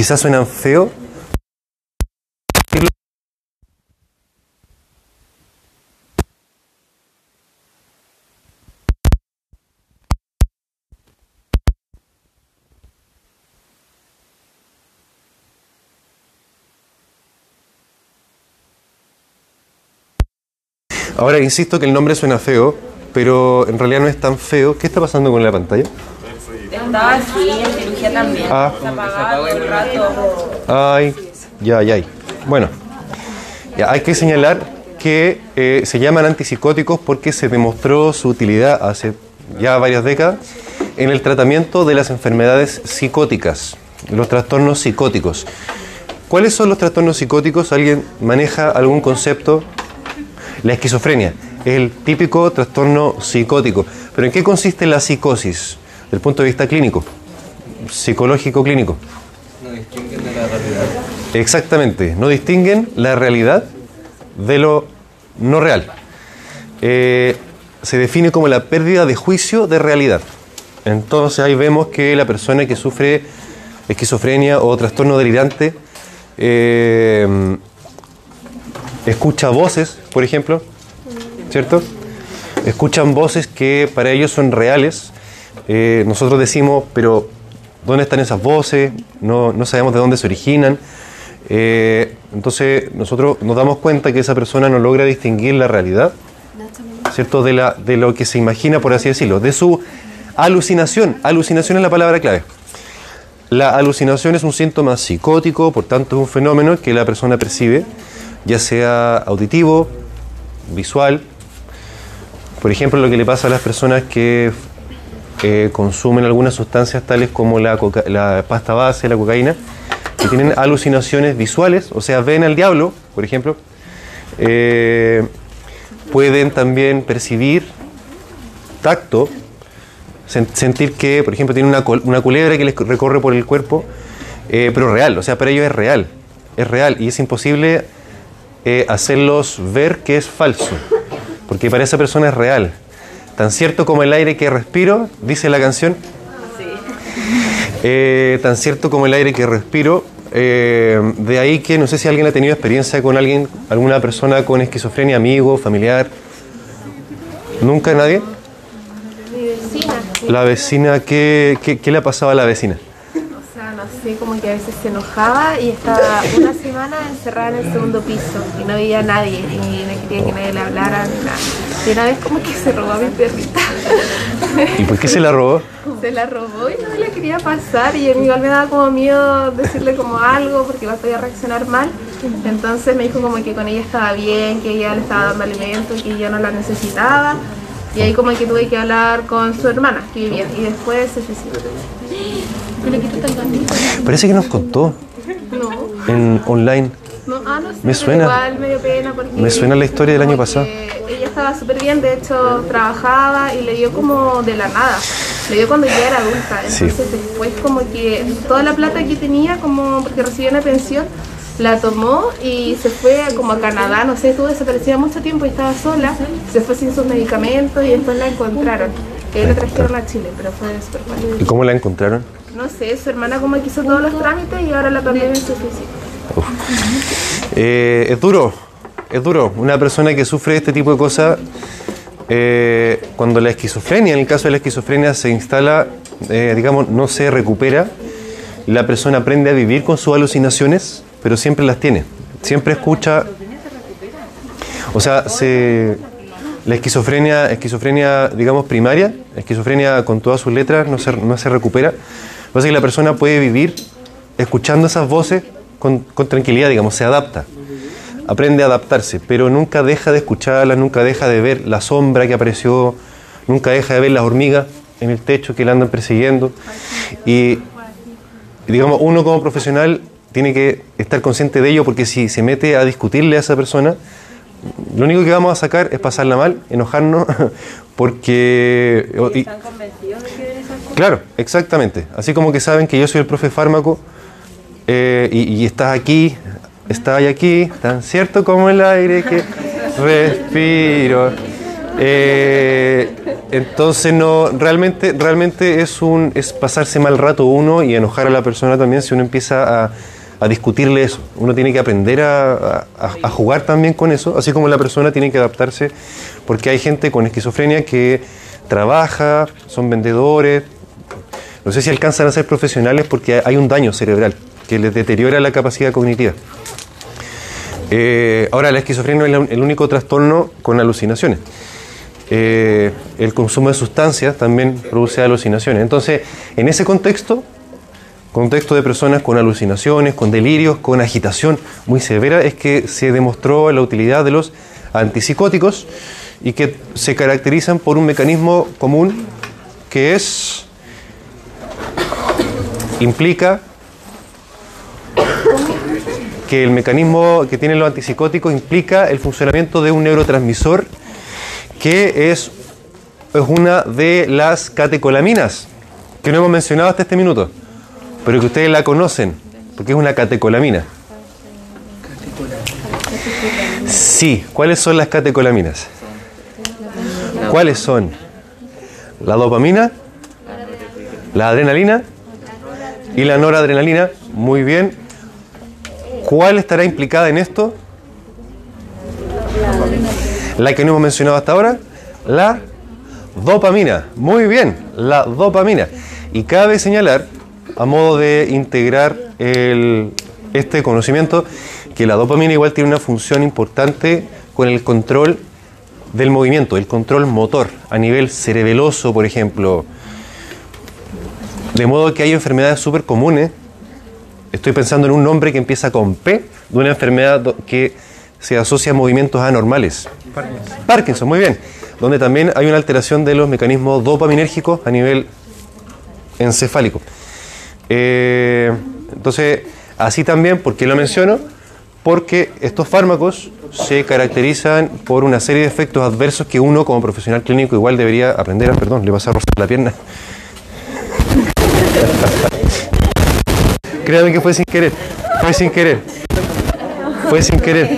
quizás suenan feo. Ahora insisto que el nombre suena feo, pero en realidad no es tan feo. ¿Qué está pasando con la pantalla? Estaba así, en cirugía también. Ah. Se apagaba todo el rato. Ay, ya, ya. Bueno, ya, hay que señalar que eh, se llaman antipsicóticos porque se demostró su utilidad hace ya varias décadas en el tratamiento de las enfermedades psicóticas, los trastornos psicóticos. ¿Cuáles son los trastornos psicóticos? ¿Alguien maneja algún concepto? La esquizofrenia es el típico trastorno psicótico. ¿Pero en qué consiste la psicosis? Desde el punto de vista clínico, psicológico clínico. No distinguen de la realidad. Exactamente, no distinguen la realidad de lo no real. Eh, se define como la pérdida de juicio de realidad. Entonces ahí vemos que la persona que sufre esquizofrenia o trastorno delirante eh, escucha voces, por ejemplo, ¿cierto? Escuchan voces que para ellos son reales. Eh, nosotros decimos, pero ¿dónde están esas voces? No, sabemos de dónde se originan. Eh, entonces nosotros nos damos cuenta que esa persona no logra distinguir la realidad, ¿cierto? De, de lo que se imagina, por así decirlo, de su alucinación. Alucinación es la palabra clave. La alucinación es un síntoma psicótico, por tanto es un fenómeno que la persona percibe, ya sea auditivo, visual. Por ejemplo, lo que le pasa a las personas que eh, consumen algunas sustancias tales como la, coca- la pasta base, la cocaína, que tienen alucinaciones visuales, o sea, ven al diablo, por ejemplo. Eh, pueden también percibir tacto, sen- sentir que, por ejemplo, tienen una, una culebra que les recorre por el cuerpo, eh, pero real, o sea, para ellos es real, es real y es imposible hacerlos ver que es falso, porque para esa persona es real. Tan cierto como el aire que respiro, dice la canción, eh, tan cierto como el aire que respiro. eh, de ahí que no sé si alguien ha tenido experiencia con alguien, alguna persona con esquizofrenia, amigo, familiar. ¿Nunca nadie? Mi vecina, La vecina, ¿qué, qué, qué le ha pasado a la vecina? o sea, no sé, como que a veces se enojaba y estaba una semana encerrada en el segundo piso y no veía a nadie y no quería que nadie le hablara ni nada. Y una vez como que se robó a mi perrita. ¿Y por qué se la robó? se la robó y no me la quería pasar y igual me daba como miedo decirle como algo porque igual podía reaccionar mal. Entonces me dijo como que con ella estaba bien, que ella le estaba dando alimento, que ella no la necesitaba. Y ahí como que tuve que hablar con su hermana que vivía y después se suicidó. Parece que nos contó No. en online. No, ah, no sé, Me suena. Igual me dio pena porque Me suena la historia del año pasado. Estaba súper bien, de hecho trabajaba y le dio como de la nada. Le dio cuando ya era adulta. Sí. Entonces después como que toda la plata que tenía, como porque recibía una pensión, la tomó y se fue como a Canadá, no sé, estuvo desaparecida mucho tiempo y estaba sola. Se fue sin sus medicamentos y después la encontraron. Que la trajeron a Chile, pero fue súper mal. ¿Y cómo la encontraron? No sé, su hermana como que hizo todos los trámites y ahora la pandemia se suicidó. Eh, es duro, es duro. Una persona que sufre este tipo de cosas, eh, cuando la esquizofrenia, en el caso de la esquizofrenia, se instala, eh, digamos, no se recupera, la persona aprende a vivir con sus alucinaciones, pero siempre las tiene. Siempre escucha. O sea, se, la esquizofrenia, esquizofrenia, digamos, primaria, esquizofrenia con todas sus letras, no se, no se recupera. Lo que pasa es que la persona puede vivir escuchando esas voces con, con tranquilidad, digamos, se adapta. Aprende a adaptarse, pero nunca deja de escucharlas, nunca deja de ver la sombra que apareció, nunca deja de ver las hormigas en el techo que la andan persiguiendo. Y, digamos, uno como profesional tiene que estar consciente de ello porque si se mete a discutirle a esa persona, lo único que vamos a sacar es pasarla mal, enojarnos, porque... y- ¿Están convencidos de que ven esas cosas? Claro, exactamente. Así como que saben que yo soy el profe fármaco eh, y, y estás aquí, estás aquí, tan cierto como el aire que respiro. Eh, entonces no, realmente, realmente es un es pasarse mal rato uno y enojar a la persona también si uno empieza a, a discutirle eso. Uno tiene que aprender a- a jugar también con eso, así como la persona tiene que adaptarse, porque hay gente con esquizofrenia que trabaja, son vendedores, no sé si alcanzan a ser profesionales porque hay un daño cerebral que les deteriora la capacidad cognitiva. Eh, ahora, la esquizofrenia no es el único trastorno con alucinaciones. Eh, el consumo de sustancias también produce alucinaciones. Entonces, en ese contexto, contexto de personas con alucinaciones, con delirios, con agitación muy severa, es que se demostró la utilidad de los antipsicóticos y que se caracterizan por un mecanismo común que es implica que el mecanismo que tienen los antipsicóticos implica el funcionamiento de un neurotransmisor que es, es una de las catecolaminas que no hemos mencionado hasta este minuto, pero que ustedes la conocen, porque es una catecolamina. Sí, ¿cuáles son las catecolaminas? ¿Cuáles son? La dopamina, la adrenalina y la noradrenalina. Muy bien. ¿Cuál estará implicada en esto? La que no hemos mencionado hasta ahora, la dopamina. Muy bien, la dopamina. Y cabe señalar, a modo de integrar este conocimiento, que la dopamina igual tiene una función importante con el control del movimiento, el control motor, a nivel cerebeloso, por ejemplo. De modo que hay enfermedades súper comunes. Estoy pensando en un nombre que empieza con P, de una enfermedad que se asocia a movimientos anormales. Parkinson. muy bien. Donde también hay una alteración de los mecanismos dopaminérgicos a nivel encefálico. Eh, entonces, así también, ¿por qué lo menciono? Porque estos fármacos se caracterizan por una serie de efectos adversos que uno como profesional clínico igual debería aprender a... Perdón, le vas a rozar la pierna. Créame que fue sin querer. Fue sin querer. Fue sin querer.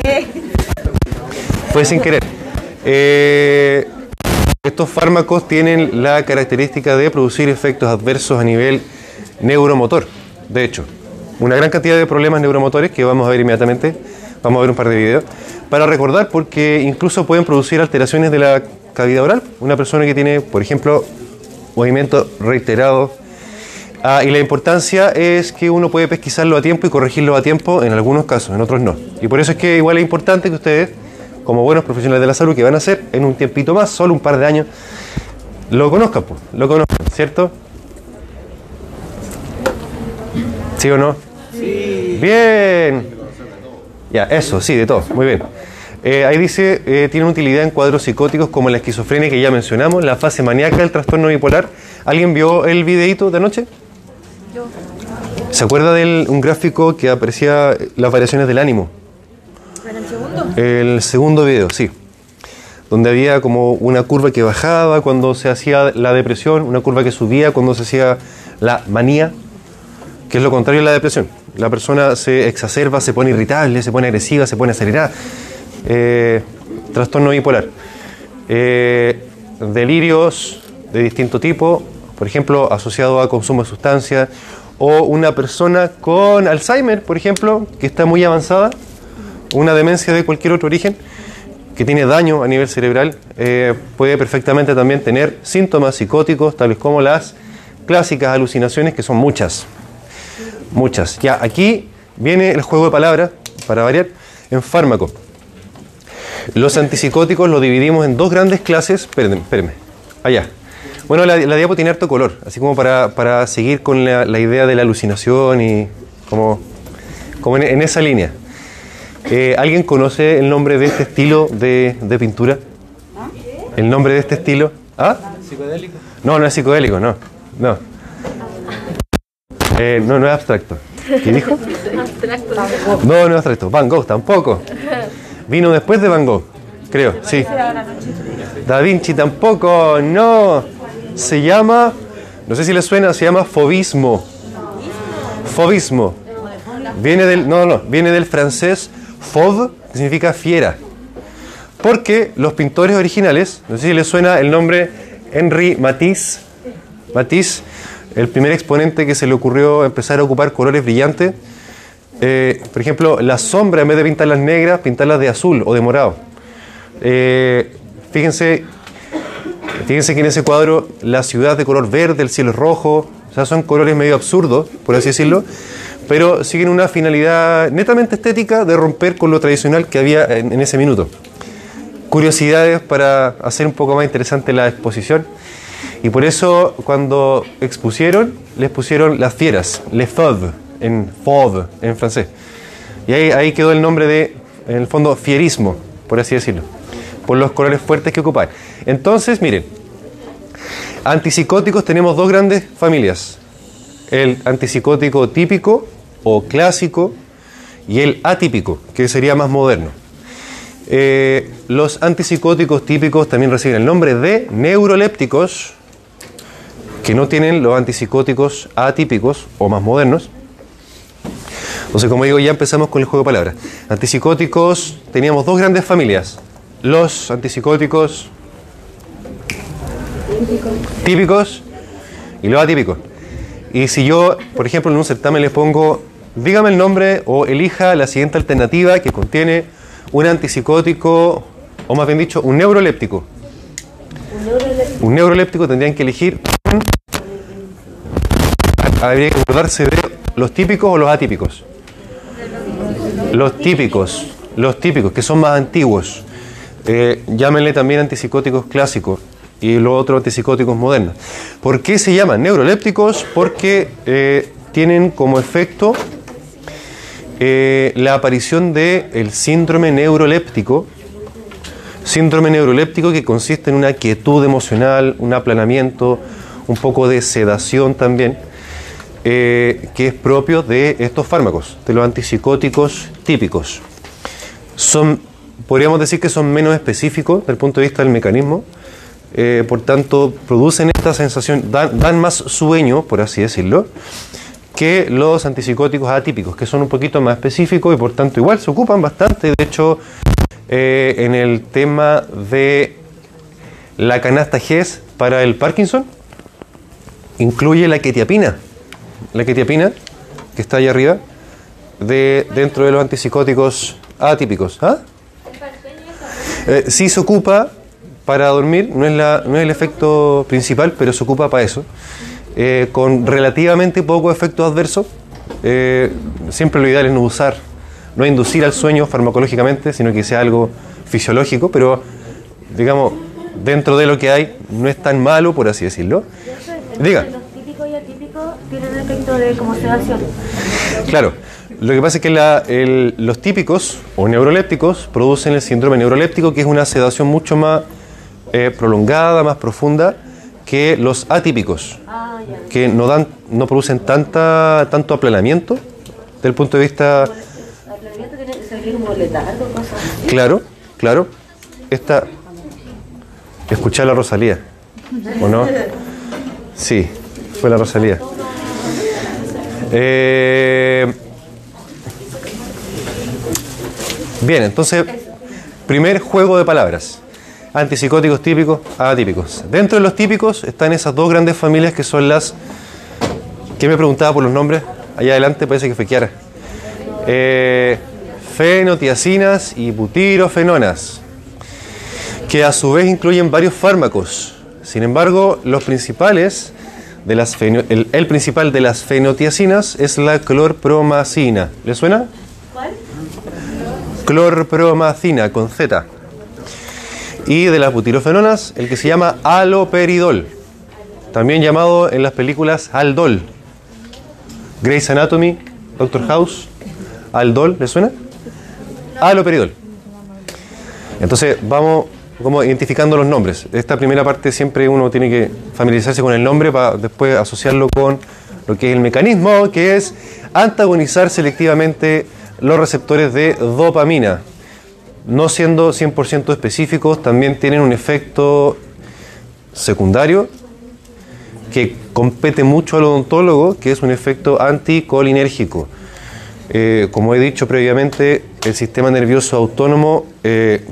Fue sin querer. Eh, estos fármacos tienen la característica de producir efectos adversos a nivel neuromotor. De hecho, una gran cantidad de problemas neuromotores que vamos a ver inmediatamente. Vamos a ver un par de videos. Para recordar, porque incluso pueden producir alteraciones de la cavidad oral. Una persona que tiene, por ejemplo, movimiento reiterado. Ah, y la importancia es que uno puede pesquisarlo a tiempo y corregirlo a tiempo en algunos casos, en otros no. Y por eso es que igual es importante que ustedes, como buenos profesionales de la salud que van a hacer en un tiempito más, solo un par de años, lo conozcan, pues, lo conozcan, ¿cierto? ¿Sí o no? Sí. Bien. Ya, eso, sí, de todo, muy bien. Eh, ahí dice, eh, tiene utilidad en cuadros psicóticos como la esquizofrenia que ya mencionamos, la fase maníaca del trastorno bipolar. ¿Alguien vio el videíto de anoche? ¿Se acuerda de un gráfico que aparecía las variaciones del ánimo? ¿En el segundo? El segundo video, sí. Donde había como una curva que bajaba cuando se hacía la depresión, una curva que subía cuando se hacía la manía, que es lo contrario a la depresión. La persona se exacerba, se pone irritable, se pone agresiva, se pone acelerada. Eh, trastorno bipolar. Eh, delirios de distinto tipo, por ejemplo, asociado a consumo de sustancias, o una persona con Alzheimer, por ejemplo, que está muy avanzada, una demencia de cualquier otro origen, que tiene daño a nivel cerebral, eh, puede perfectamente también tener síntomas psicóticos, tales como las clásicas alucinaciones, que son muchas. Muchas. Ya, aquí viene el juego de palabras, para variar, en fármaco. Los antipsicóticos los dividimos en dos grandes clases. Espérenme, espérenme. Allá. Bueno, la, la diapo tiene harto color, así como para, para seguir con la, la idea de la alucinación y como, como en, en esa línea. Eh, ¿Alguien conoce el nombre de este estilo de, de pintura? ¿El nombre de este estilo? ¿Ah? ¿Psicodélico? No, no es psicodélico, no. No. Eh, no, no es abstracto. ¿Qué dijo? No, no es abstracto. Van Gogh tampoco. Vino después de Van Gogh, creo, sí. Da Vinci tampoco, no. Se llama, no sé si le suena, se llama fobismo. Fobismo. Viene del, no, no, viene del francés fauve, que significa fiera. Porque los pintores originales, no sé si les suena el nombre Henri Matisse, Matisse, el primer exponente que se le ocurrió empezar a ocupar colores brillantes. Eh, por ejemplo, la sombra, en vez de pintarlas negras, pintarlas de azul o de morado. Eh, fíjense, fíjense que en ese cuadro la ciudad de color verde, el cielo es rojo, o sea, son colores medio absurdos, por así decirlo, pero siguen una finalidad netamente estética de romper con lo tradicional que había en, en ese minuto. Curiosidades para hacer un poco más interesante la exposición. Y por eso cuando expusieron, les pusieron las fieras, les fauves, en fauve, en francés. Y ahí, ahí quedó el nombre de, en el fondo, fierismo, por así decirlo, por los colores fuertes que ocupan. Entonces, miren, antipsicóticos tenemos dos grandes familias. El antipsicótico típico o clásico y el atípico, que sería más moderno. Eh, los antipsicóticos típicos también reciben el nombre de neurolépticos, que no tienen los antipsicóticos atípicos o más modernos. Entonces, como digo, ya empezamos con el juego de palabras. Antipsicóticos, teníamos dos grandes familias. Los antipsicóticos típicos y los atípicos. Y si yo, por ejemplo, en un certamen les pongo, dígame el nombre o elija la siguiente alternativa que contiene un antipsicótico, o más bien dicho, un neuroléptico. Un neuroléptico tendrían que elegir habría que acordarse de los típicos o los atípicos. Los típicos, los típicos, que son más antiguos. Eh, llámenle también antipsicóticos clásicos y los otros antipsicóticos modernos. ¿Por qué se llaman neurolépticos? Porque eh, tienen como efecto eh, la aparición del el síndrome neuroléptico. Síndrome neuroléptico que consiste en una quietud emocional, un aplanamiento, un poco de sedación también, que es propio de estos fármacos, de los antipsicóticos típicos. Son, podríamos decir que son menos específicos desde el punto de vista del mecanismo, eh, por tanto producen esta sensación, dan, más sueño, por así decirlo, que los antipsicóticos atípicos, que son un poquito más específicos y por tanto igual se ocupan bastante. De hecho, eh, en el tema de la canasta GES para el Parkinson, incluye la quetiapina. La quetiapina, que está ahí arriba, de, dentro de los antipsicóticos atípicos. ¿Ah? Eh, sí se ocupa para dormir, no es, la, no es el efecto principal, pero se ocupa para eso. Eh, con relativamente poco efecto adverso. Eh, siempre lo ideal es no usar, no inducir al sueño farmacológicamente, sino que sea algo fisiológico, pero digamos, dentro de lo que hay, no es tan malo, por así decirlo. Diga. Los típicos y atípicos tienen efecto de como sedación. Claro, lo que pasa es que la- el- los típicos o neurolépticos producen el síndrome neuroléptico, que es una sedación mucho más eh, prolongada, más profunda que los atípicos, Ah, ya. que no, dan, no producen tanta, tanto aplanamiento desde el punto de vista Aplanamiento tiene que salir como letargo, cosas así. claro, claro. Esta, escuchar la Rosalía, ¿o no? Sí, fue la Rosalía. Eh, bien, entonces, primer juego de palabras. Antipsicóticos típicos, atípicos. Dentro de los típicos están esas dos grandes familias que son las... ¿Quién me preguntaba por los nombres? Allá adelante parece que fue Kiara. Eh, fenotiacinas y butirofenonas, que a su vez incluyen varios fármacos. Sin embargo, los principales de las el, el principal de las fenotiacinas es la clorpromacina. ¿Le suena? Clorpromacina con Z. Y de las butirofenonas, el que se llama aloperidol, también llamado en las películas Aldol. Grey's Anatomy, Doctor House, Aldol, ¿le suena? Aloperidol. Entonces vamos como identificando los nombres. Esta primera parte siempre uno tiene que familiarizarse con el nombre para después asociarlo con lo que es el mecanismo, que es antagonizar selectivamente los receptores de dopamina. No siendo 100% específicos, también tienen un efecto secundario que compete mucho al odontólogo, que es un efecto anticolinérgico. Eh, como he dicho previamente, el sistema nervioso autónomo eh,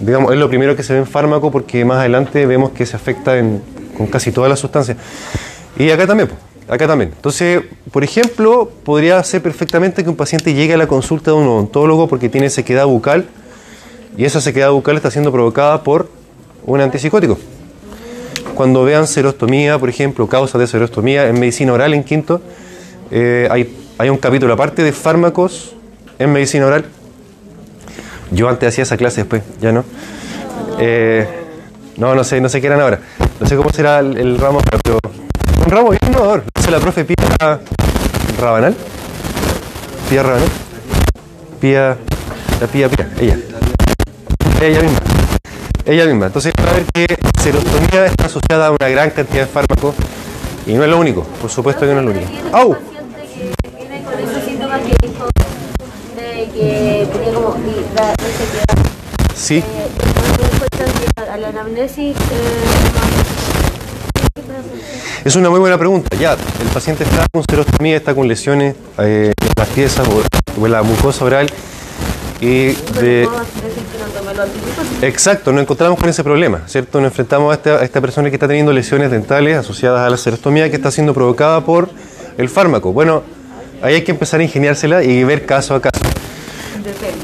digamos, es lo primero que se ve en fármaco porque más adelante vemos que se afecta en- con casi todas las sustancias. Y acá también, po, acá también. Entonces, por ejemplo, podría ser perfectamente que un paciente llegue a la consulta de un odontólogo porque tiene sequedad bucal y esa sequedad bucal está siendo provocada por un antipsicótico. Cuando vean serostomía, por ejemplo, causas de serostomía en medicina oral en quinto, eh, hay, un capítulo aparte de fármacos en medicina oral. Yo antes hacía esa clase después, ya no. Eh, no, no sé, no sé qué eran ahora. No sé cómo será el, el ramo, pero un ramo bien innovador. La profe Pía Rabanal. Pía Rabanal. Pía, la Pía Pía, ella. Ella misma. Ella misma. Entonces, va a ver que serostomía está asociada a una gran cantidad de fármacos y no es lo único, por supuesto que no es lo único. ¡Au! Sí, Eh, ¿no te encuentras que a la anamnesis? Eh, es una muy buena pregunta. Ya, el paciente está con serostomía, está con lesiones eh, en las piezas o, en la mucosa oral y de... Exacto, nos encontramos con ese problema, ¿cierto? Nos enfrentamos a esta, a esta persona que está teniendo lesiones dentales asociadas a la serostomía que está siendo provocada por el fármaco. Bueno, ahí hay que empezar a ingeniársela y ver caso a caso.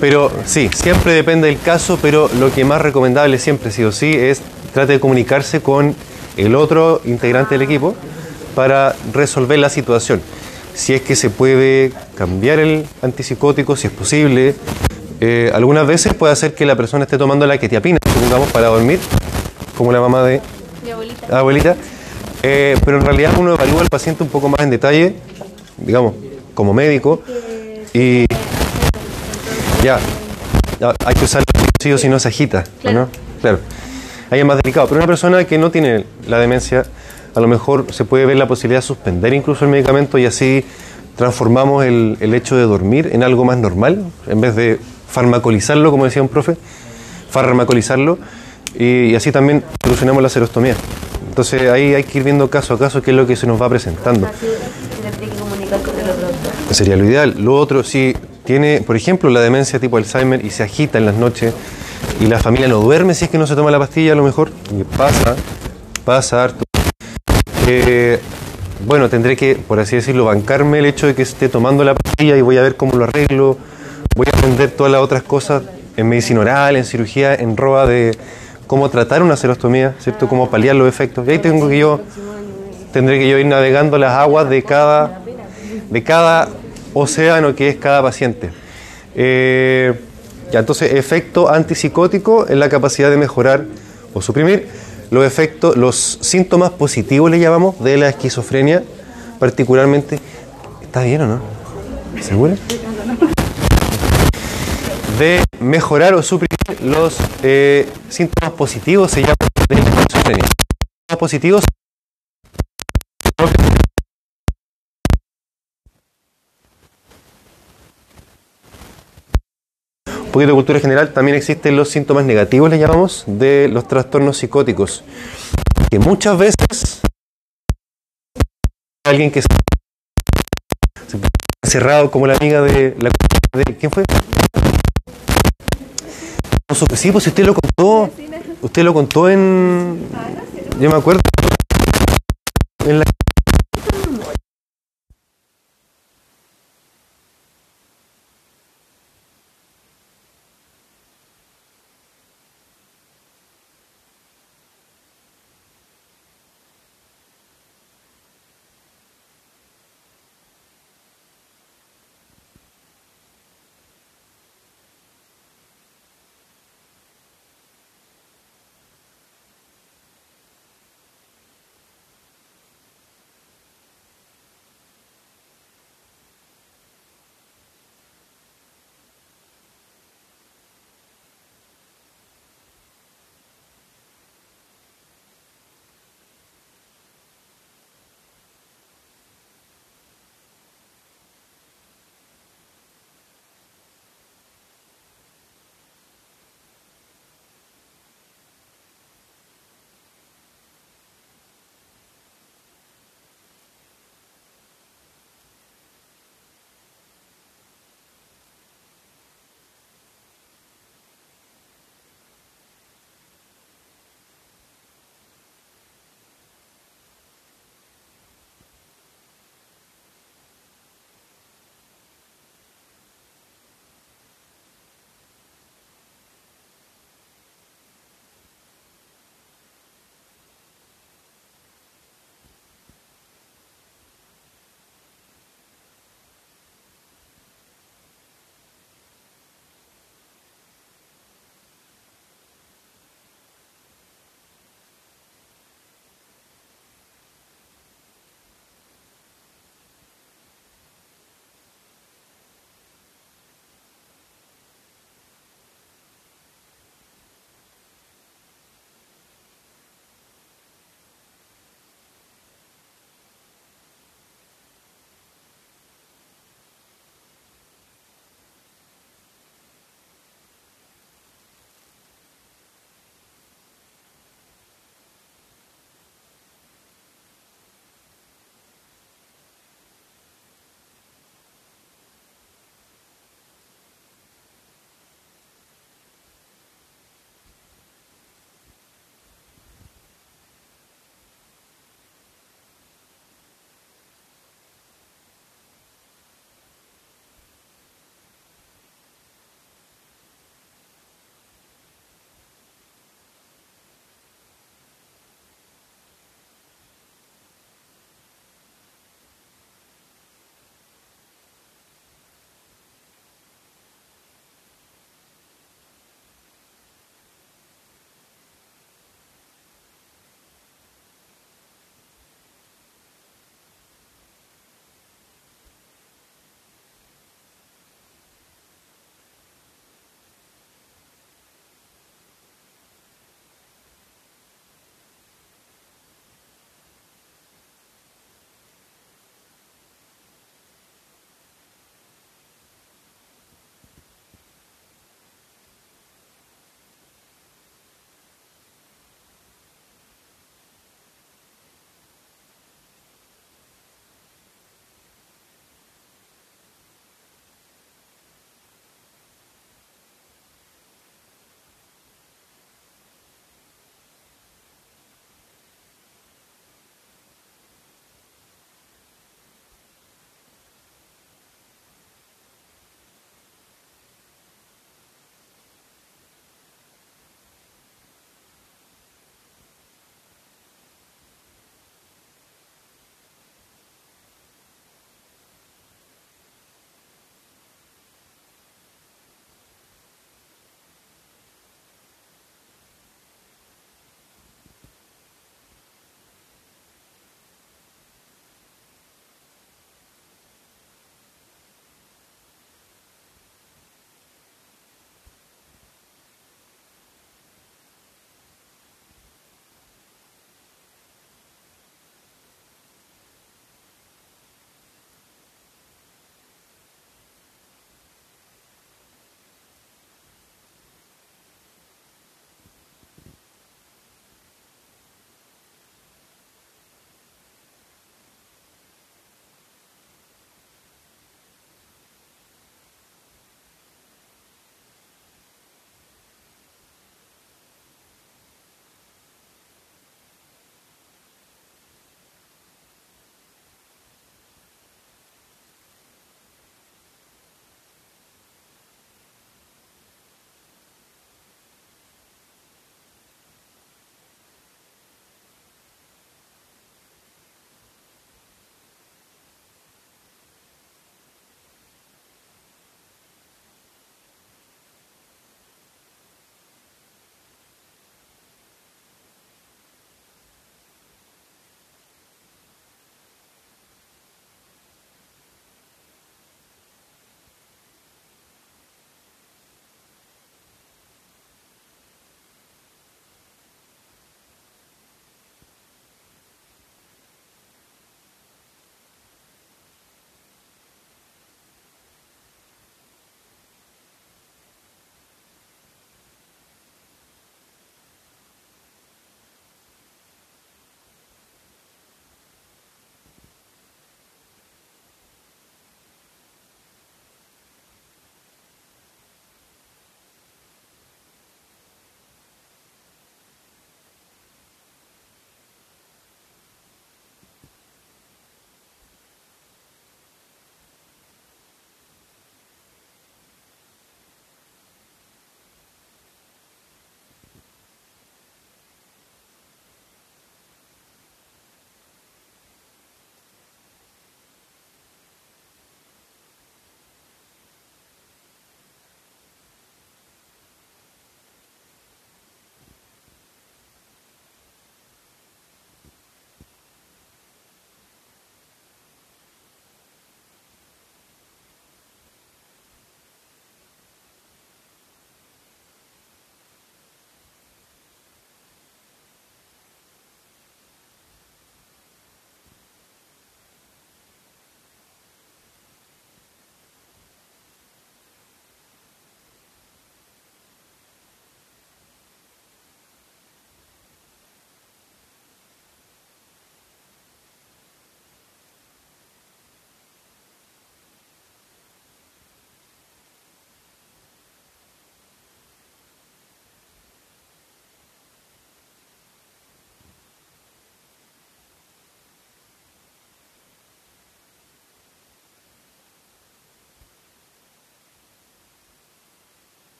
Pero sí, siempre depende del caso, pero lo que más recomendable siempre, sí o sí, es trate de comunicarse con el otro integrante del equipo para resolver la situación. Si es que se puede cambiar el antipsicótico, si es posible. Eh, algunas veces puede hacer que la persona esté tomando la quetiapina, supongamos, para dormir, como la mamá de Mi abuelita. Eh, pero en realidad uno evalúa al paciente un poco más en detalle, digamos, como médico, y ya, hay que usarlo sí o si no se agita, ¿no? Claro. Ahí es más delicado. Pero una persona que no tiene la demencia, a lo mejor se puede ver la posibilidad de suspender incluso el medicamento y así transformamos el, el hecho de dormir en algo más normal, en vez de farmacolizarlo, como decía un profe, farmacolizarlo, y, y así también solucionamos la serostomía. Entonces ahí hay que ir viendo caso a caso qué es lo que se nos va presentando. Sería lo ideal. Lo otro, si tiene, por ejemplo, la demencia tipo Alzheimer y se agita en las noches y la familia no duerme si es que no se toma la pastilla, a lo mejor, y pasa, pasa harto. Eh, bueno, tendré que, por así decirlo, bancarme el hecho de que esté tomando la pastilla y voy a ver cómo lo arreglo. Voy a aprender todas las otras cosas en medicina oral, en cirugía, en ROA de cómo tratar una serostomía, ¿cierto? Cómo paliar los efectos. Y ahí tengo que yo, tendré que yo ir navegando las aguas de cada, de cada océano que es cada paciente. Eh, ya, entonces, efecto antipsicótico es la capacidad de mejorar o suprimir los efectos, los síntomas positivos le llamamos de la esquizofrenia, particularmente. ¿Está bien o no? ¿Segura? De mejorar o suprimir los eh, síntomas positivos se llama de la esquizofrenia. Síntomas positivos poquito de cultura general, también existen los síntomas negativos, le llamamos, de los trastornos psicóticos. Que muchas veces alguien que se encerrado como la amiga de la de- ¿quién fue? Sí, pues usted lo contó, usted lo contó en yo me acuerdo en la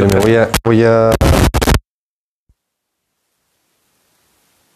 Voy a, voy a